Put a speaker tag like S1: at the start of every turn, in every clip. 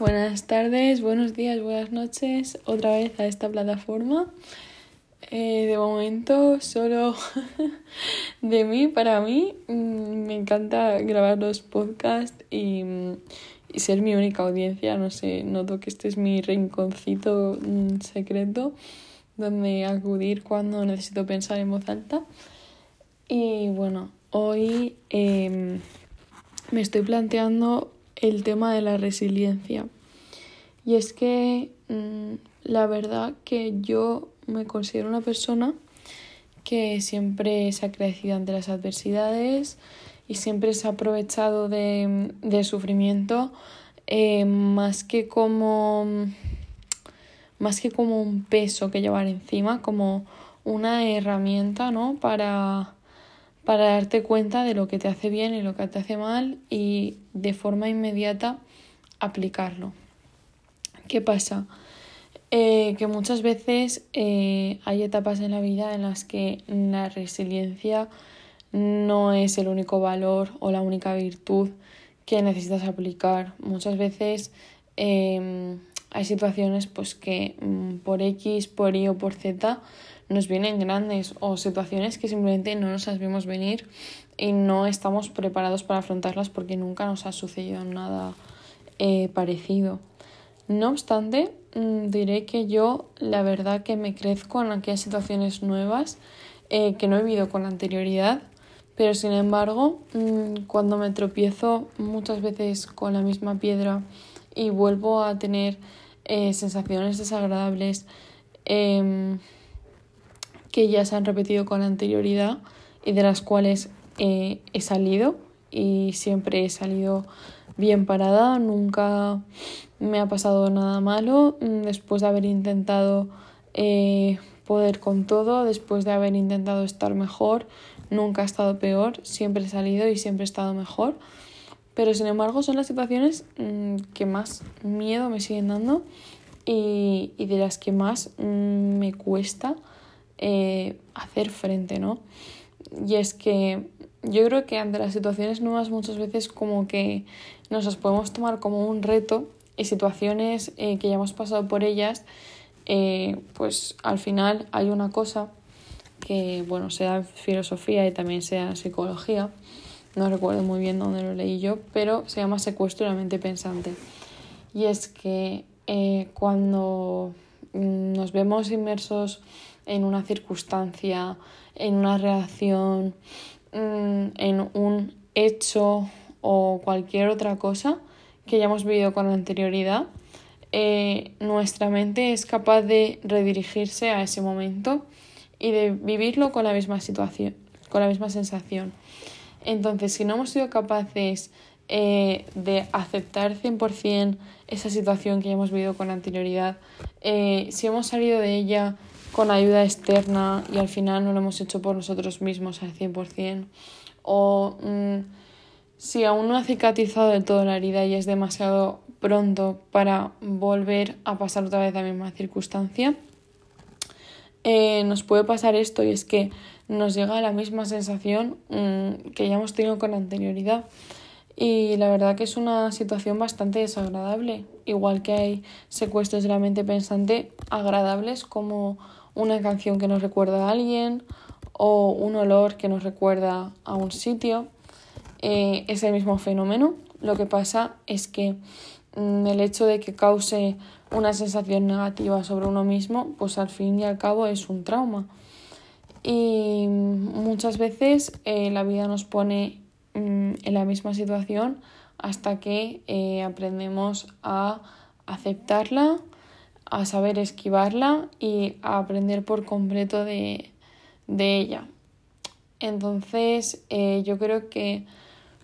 S1: Buenas tardes, buenos días, buenas noches, otra vez a esta plataforma. Eh, de momento, solo de mí, para mí, mm, me encanta grabar los podcasts y, y, ser mi única audiencia. No sé, noto que este es mi rinconcito mm, secreto donde acudir cuando necesito pensar en voz alta. Y bueno, hoy eh, me estoy planteando el tema de la resiliencia. Y es que mm, la verdad que yo me considero una persona que siempre se ha crecido ante las adversidades y siempre se ha aprovechado de, del sufrimiento eh, más que como más que como un peso que llevar encima, como una herramienta, ¿no? Para, para darte cuenta de lo que te hace bien y lo que te hace mal y de forma inmediata aplicarlo. ¿Qué pasa? Eh, que muchas veces eh, hay etapas en la vida en las que la resiliencia no es el único valor o la única virtud que necesitas aplicar. Muchas veces em, hay situaciones pues que mm, por X, por Y o por Z nos vienen grandes o situaciones que simplemente no nos las vimos venir y no estamos preparados para afrontarlas porque nunca nos ha sucedido nada eh, parecido. No obstante, mm, diré que yo la verdad que me crezco en aquellas situaciones nuevas eh, que no he vivido con anterioridad, pero sin embargo, mm, cuando me tropiezo muchas veces con la misma piedra y vuelvo a tener eh, sensaciones desagradables, em, que ya se han repetido con anterioridad y de las cuales eh, he salido y siempre he salido bien parada, nunca me ha pasado nada malo. Mm, después de haber intentado eh, poder con todo, después de haber intentado estar mejor, nunca he estado peor, siempre he salido y siempre he estado mejor. Pero sin embargo son las situaciones mm, que más miedo me siguen dando y, y de las que más mm, me cuesta eh, hacer frente, ¿no? Y es que yo creo que ante las situaciones nuevas muchas veces como que nos las podemos tomar como un reto y situaciones eh, que ya hemos pasado por ellas, eh, pues al final hay una cosa que, bueno, sea filosofía y también sea psicología, no recuerdo muy bien dónde lo leí yo, pero se llama secuestro de la mente pensante. Y es que cuando nos vemos inmersos en una circunstancia, en una reacción, mm, en un hecho o cualquier otra cosa que ya hemos vivido con anterioridad, eh, nuestra mente es capaz de redirigirse a ese momento y de vivirlo con la misma situación, con la misma sensación. Entonces, si no hemos sido capaces eh, de aceptar 100% esa situación que ya hemos vivido con anterioridad, eh, si hemos salido de ella con ayuda externa y al final no lo hemos hecho por nosotros mismos al 100%. O mm, si aún no ha cicatrizado del todo la herida y es demasiado pronto para volver a pasar otra vez la misma circunstancia, eh, nos puede pasar esto y es que nos llega la misma sensación mm, que ya hemos tenido con anterioridad. Y la verdad que es una situación bastante desagradable, igual que hay secuestros de la mente pensante agradables como una canción que nos recuerda a alguien o un olor que nos recuerda a un sitio. Eh, es el mismo fenómeno. Lo que pasa es que mm, el hecho de que cause una sensación negativa sobre uno mismo, pues al fin y al cabo es un trauma. Y muchas veces eh, la vida nos pone mm, en la misma situación hasta que eh, aprendemos a aceptarla, a saber esquivarla y a aprender por completo de, ella. Entonces, eh, yo creo que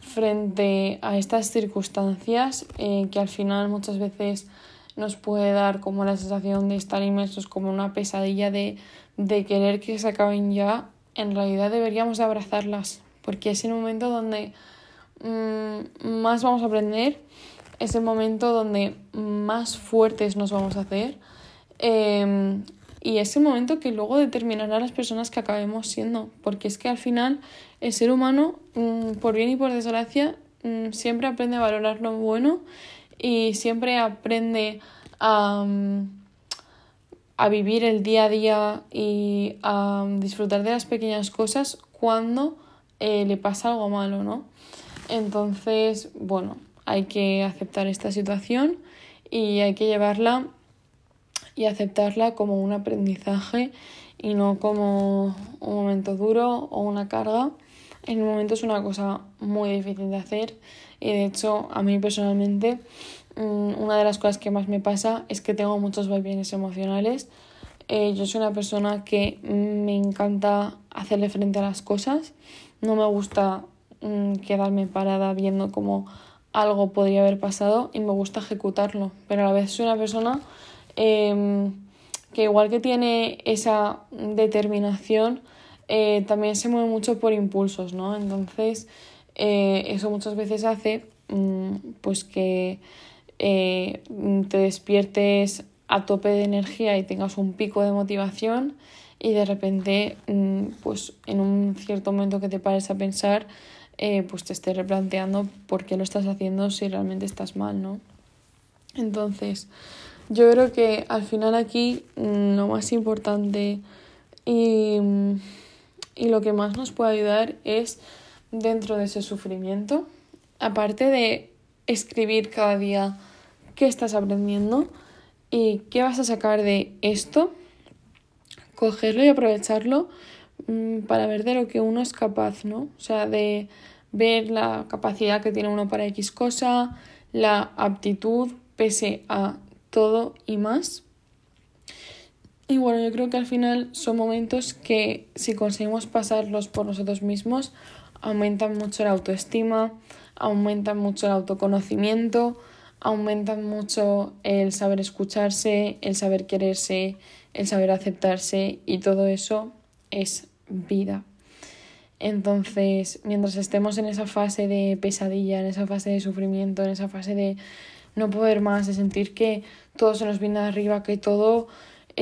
S1: frente a estas circunstancias, eh, que al final muchas veces nos puede dar como la sensación de estar inmersos como una pesadilla de, de querer que se acaben ya, en realidad deberíamos de abrazarlas, porque es el momento donde mm, más vamos a aprender es el momento donde más fuertes nos vamos a hacer em, y es el momento que luego determinará las personas que acabemos siendo, porque es que al final el ser humano, mm, por bien y por desgracia, mm, siempre aprende a valorar lo bueno y siempre aprende a, a vivir el día a día y a disfrutar de las pequeñas cosas cuando eh, le pasa algo malo, ¿no? Entonces, bueno, hay que aceptar esta situación y hay que llevarla y aceptarla como un aprendizaje y no como un momento duro o una carga. En el momento es una cosa muy difícil de hacer y de hecho a mí personalmente mm, una de las cosas que más me pasa es que tengo muchos bienes emocionales. Eh, yo soy una persona que me encanta hacerle frente a las cosas. No me gusta mm, quedarme parada viendo cómo algo podría haber pasado y me gusta ejecutarlo. Pero a la vez soy una persona em, que igual que tiene esa determinación, eh, también se mueve mucho por impulsos, ¿no? Entonces, eh, eso muchas veces hace mm, pues que eh, te despiertes a tope de energía y tengas un pico de motivación y de repente, mm, pues en un cierto momento que te pares a pensar, pues te estés replanteando por qué lo estás haciendo si realmente estás mal, ¿no? Entonces, yo creo que al final aquí mm, lo más importante y, y lo que más nos puede ayudar es dentro de ese sufrimiento, aparte de escribir cada día qué estás aprendiendo y qué vas a sacar de esto, cogerlo y aprovecharlo mm, para ver de lo que uno es capaz, ¿no? O sea, de ver la capacidad que tiene uno para X cosa, la aptitud pese a todo y más. Y bueno, yo creo que al final son momentos que si conseguimos pasarlos por nosotros mismos, aumentan mucho la autoestima, aumentan mucho el autoconocimiento, aumentan mucho el saber escucharse, el saber quererse, el saber aceptarse y todo eso es vida. Entonces, mientras estemos en esa fase de pesadilla, en esa fase de sufrimiento, en esa fase de no poder más, de sentir que todo se nos viene de arriba, que todo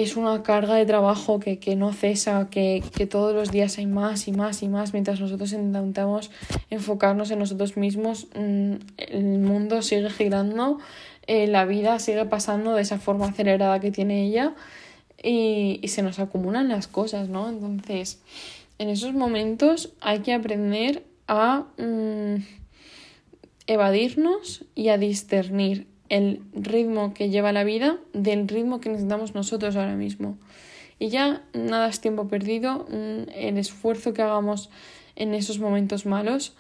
S1: es una carga de trabajo que, no cesa, que, todos los días hay más y más y más, mientras nosotros intentamos enfocarnos en nosotros mismos, mm, el mundo sigue girando, eh, la vida sigue pasando de esa forma acelerada que tiene ella y, se nos acumulan las cosas, ¿no? Entonces, en esos momentos hay que aprender a... Mm, evadirnos y a discernir el ritmo que lleva la vida del ritmo que necesitamos nosotros ahora mismo. Y ya nada es tiempo perdido, mm, el esfuerzo que hagamos en esos momentos malos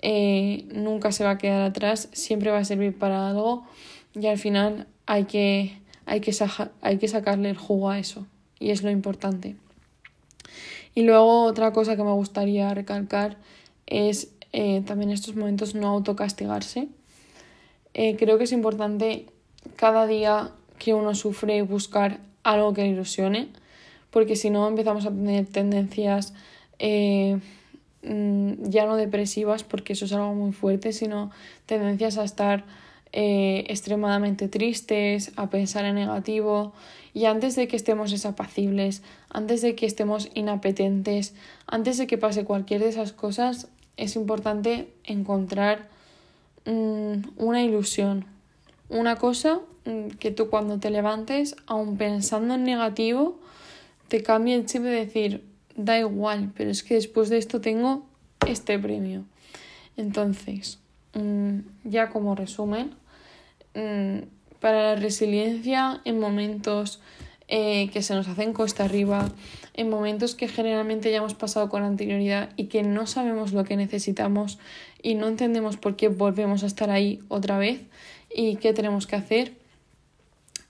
S1: eh, nunca se va a quedar atrás, siempre va a servir para algo y al final hay que, hay que, hay que sacarle el jugo a eso y es lo importante. Y luego otra cosa que me gustaría recalcar es eh, también en estos momentos no autocastigarse. Eh, creo que es importante cada día que uno sufre buscar algo que le ilusione, porque si no empezamos a tener tendencias eh, mm, ya no depresivas, porque eso es algo muy fuerte, sino tendencias a estar extremadamente tristes, a pensar en negativo. Y antes de que estemos desapacibles, antes de que estemos inapetentes, antes de que pase cualquier de esas cosas, es importante encontrar una ilusión, una cosa mm, que tú cuando te levantes, aun pensando en negativo, te cambie el chip de decir, da igual, pero es que después de esto tengo este premio. Entonces, mm, ya como resumen, para la resiliencia en momentos eh, que se nos hacen costa arriba, en momentos que generalmente ya hemos pasado con anterioridad y que no sabemos lo que necesitamos y no entendemos por qué volvemos a estar ahí otra vez y qué tenemos que hacer.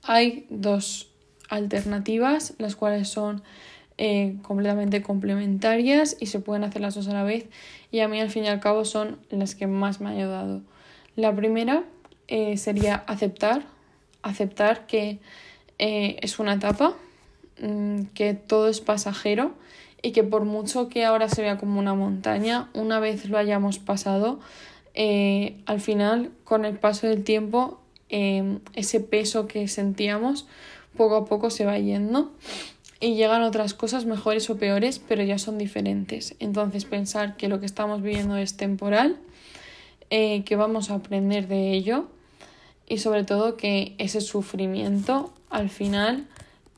S1: Hay dos alternativas, las cuales son eh, completamente complementarias y se pueden hacer las dos a la vez y a mí al fin y al cabo son las que más me han ayudado. La primera eh, sería aceptar, aceptar que eh, es una etapa, mm, que todo es pasajero y que por mucho que ahora se vea como una montaña, una vez lo hayamos pasado, eh, al final, con el paso del tiempo, em, ese peso que sentíamos poco a poco se va yendo y llegan otras cosas mejores o peores, pero ya son diferentes. Entonces pensar que lo que estamos viviendo es temporal, eh, que vamos a aprender de ello y sobre todo que ese sufrimiento al final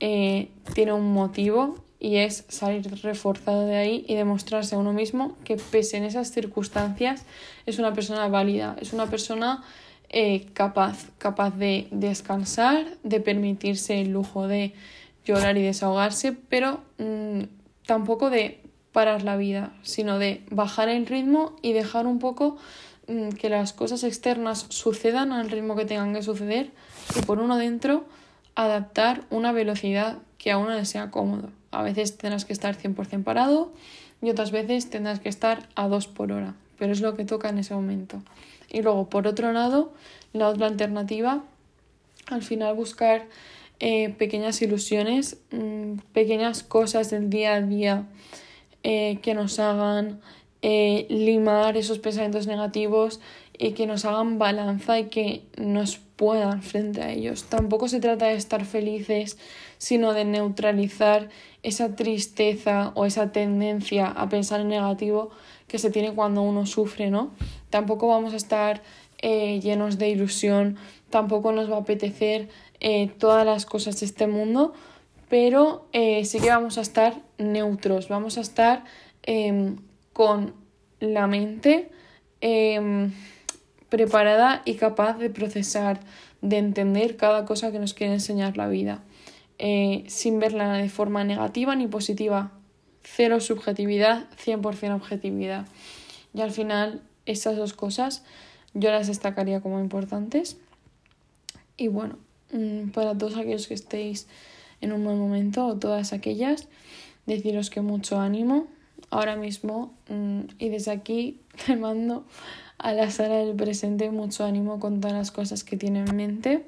S1: eh, tiene un motivo y es salir reforzado de ahí y demostrarse a uno mismo que pese en esas circunstancias es una persona válida, es una persona eh, capaz, capaz de descansar, de permitirse el lujo de llorar y desahogarse, pero mm, tampoco de parar la vida, sino de bajar el ritmo y dejar un poco mm, que las cosas externas sucedan al ritmo que tengan que suceder y por uno dentro adaptar una velocidad que a uno le sea cómodo. A veces tendrás que estar 100% parado y otras veces tendrás que estar a 2 por hora, pero es lo que toca en ese momento. Y luego, por otro lado, la otra alternativa, al final buscar eh, pequeñas ilusiones, mm, pequeñas cosas del día a día eh, que nos hagan eh, limar esos pensamientos negativos y que nos hagan balanza y que nos puedan frente a ellos. Tampoco se trata de estar felices, sino de neutralizar esa tristeza o esa tendencia a pensar en negativo que se tiene cuando uno sufre, ¿no? Tampoco vamos a estar eh, llenos de ilusión, tampoco nos va a apetecer eh, todas las cosas de este mundo, pero sí que vamos a estar neutros, vamos a estar em, con la mente em, preparada y capaz de procesar, de entender cada cosa que nos quiere enseñar la vida, eh, sin verla de forma negativa ni positiva. Cero subjetividad, 100% objetividad. Y al final, esas dos cosas yo las destacaría como importantes. Y bueno, mm, para todos aquellos que estéis en un buen momento o todas aquellas, deciros que mucho ánimo ahora mismo mm, y desde aquí te mando a la sala del presente mucho ánimo con todas las cosas que tiene en mente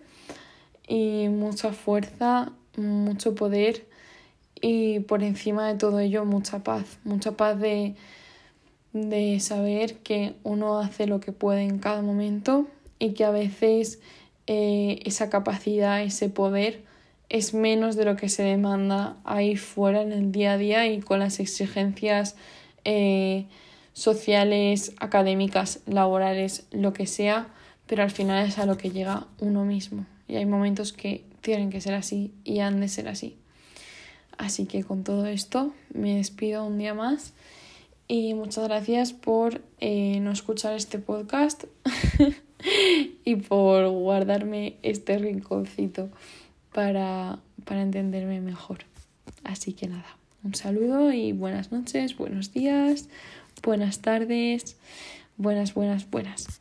S1: y mucha fuerza, mucho poder y por encima de todo ello mucha paz, mucha paz de, de saber que uno hace lo que puede en cada momento y que a veces eh, esa capacidad, ese poder es menos de lo que se demanda ahí fuera en el día a día y con las exigencias eh, sociales, académicas, laborales, lo que sea, pero al final es a lo que llega uno mismo. Y hay momentos que tienen que ser así y han de ser así. Así que con todo esto me despido un día más y muchas gracias por eh, no escuchar este podcast y por guardarme este rinconcito para, para entenderme mejor. Así que nada, un saludo y buenas noches, buenos días, buenas tardes, buenas, buenas, buenas.